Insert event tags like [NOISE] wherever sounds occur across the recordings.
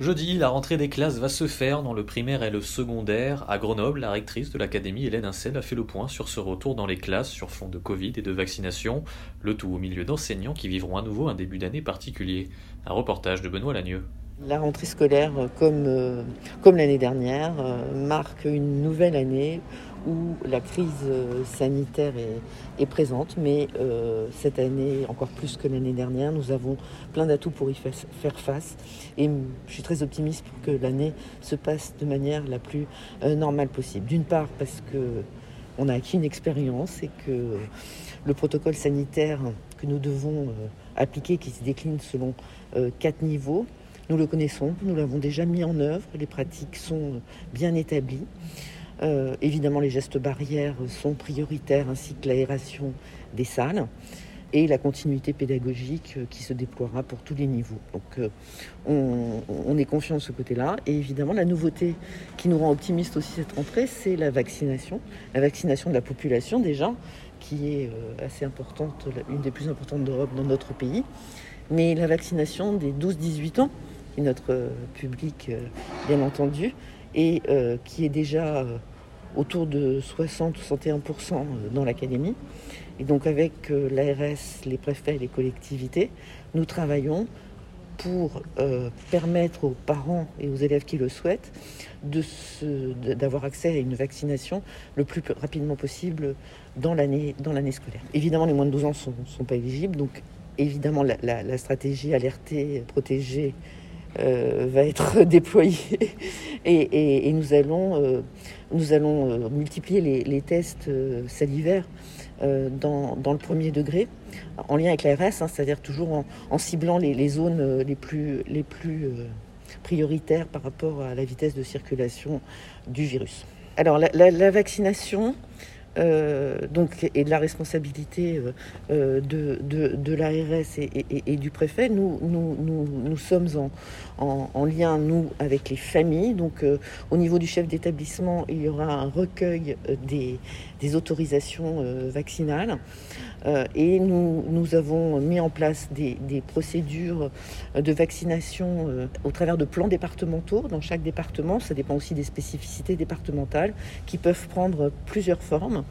Jeudi, la rentrée des classes va se faire dans le primaire et le secondaire. À Grenoble, la rectrice de l'académie Hélène Incel a fait le point sur ce retour dans les classes sur fond de Covid et de vaccination, le tout au milieu d'enseignants qui vivront à nouveau un début d'année particulier. Un reportage de Benoît Lagneux. La rentrée scolaire, comme, euh, comme l'année dernière, euh, marque une nouvelle année où la crise euh, sanitaire est, présente, mais cette année, encore plus que l'année dernière, nous avons plein d'atouts pour y faire face. Et je suis très optimiste pour que l'année se passe de manière la plus normale possible. D'une part parce que on a acquis une expérience et que le protocole sanitaire que nous devons appliquer, qui se décline selon quatre niveaux, nous le connaissons, nous l'avons déjà mis en œuvre, les pratiques sont bien établies. Euh, évidemment, les gestes barrières sont prioritaires, ainsi que l'aération des salles et la continuité pédagogique qui se déploiera pour tous les niveaux. Donc euh, on, est confiant de ce côté-là. Et évidemment, la nouveauté qui nous rend optimistes aussi cette rentrée, c'est la vaccination. La vaccination de la population déjà, qui est euh, assez importante, une des plus importantes d'Europe dans notre pays. Mais la vaccination des 12-18 ans, notre euh, public, euh, bien entendu, et euh, qui est déjà autour de 60-61% dans l'académie. Et donc avec l'ARS, les préfets et les collectivités, nous pour permettre aux parents et aux élèves qui le souhaitent d'avoir accès à une vaccination le plus rapidement possible dans l'année scolaire. Évidemment, les moins de 12 ans ne sont, pas éligibles, donc évidemment la, la stratégie alerter, protéger, euh, va être [LAUGHS] déployé et, nous allons, euh, nous allons euh, multiplier les, tests salivaires dans, le premier degré en lien avec l'ARS, hein, c'est-à-dire toujours en, ciblant les, zones les plus, les plus prioritaires par rapport à la vitesse de circulation du virus. Alors la vaccination, euh, donc, et de la responsabilité euh, euh, de, de, l'ARS et, du préfet, nous, nous, nous, sommes en, en, lien, nous, avec les familles. Donc, au niveau du chef d'établissement, il y aura un recueil des, des autorisations vaccinales. et nous, nous, avons mis en place des, des procédures de vaccination au travers de plans départementaux dans chaque département. Ça dépend aussi des spécificités départementales qui peuvent prendre plusieurs formes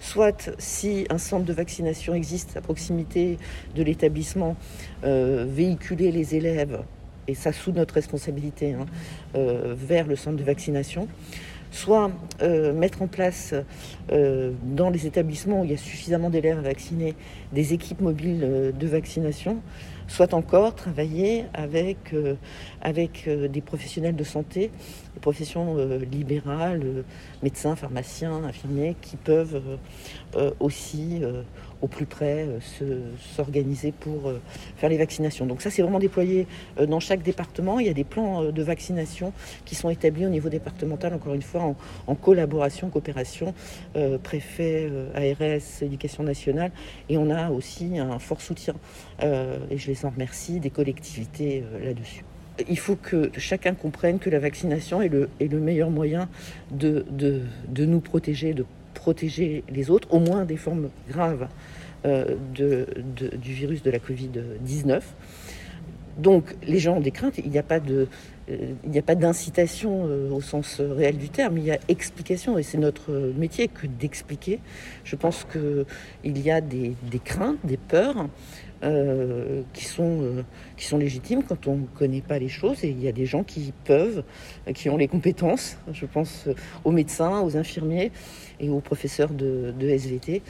soit si un centre de vaccination existe à proximité de l'établissement, euh, véhiculer les élèves, et ça sous notre responsabilité, hein, euh, vers le centre de vaccination, soit euh, mettre en place dans les établissements où il y a suffisamment d'élèves vaccinés des équipes mobiles de vaccination, soit encore travailler avec, avec des professionnels de santé, des professions libérales, médecins, pharmaciens, infirmiers, qui peuvent aussi au plus près s'organiser pour faire les vaccinations. Donc ça, c'est vraiment déployé dans chaque département. Il y a des plans de vaccination qui sont établis au niveau départemental, encore une fois, en, collaboration, coopération, préfet, ARS, éducation nationale. Et on a aussi un fort soutien, et je les en remercie, des collectivités là-dessus il faut que chacun comprenne que la vaccination est le, est le meilleur moyen de, de, nous protéger, de protéger les autres, au moins des formes graves euh, du virus de la Covid-19. Donc les gens ont des craintes, il n'y a pas. Euh, d'incitation euh, au sens réel du terme, il y a explication et c'est notre métier que d'expliquer. Je pense qu'il y a des, craintes, des peurs, qui, sont, qui sont légitimes quand on ne connaît pas les choses. Et il y a des gens qui peuvent, qui ont les compétences, je pense aux médecins, aux infirmiers et aux professeurs de, de SVT,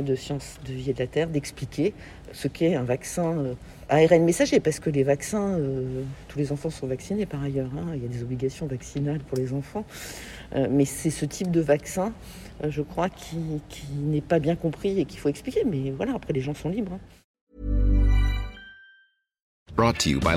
de sciences de vie et de la Terre, d'expliquer ce qu'est un vaccin ARN messager, parce que les vaccins, euh, tous les enfants sont vaccinés par ailleurs, hein. il y a des obligations vaccinales pour les enfants, euh, mais c'est ce type de vaccin, euh, je crois, qui, n'est pas bien compris et qu'il faut expliquer, mais voilà, après les gens sont libres. Hein. Brought to you by.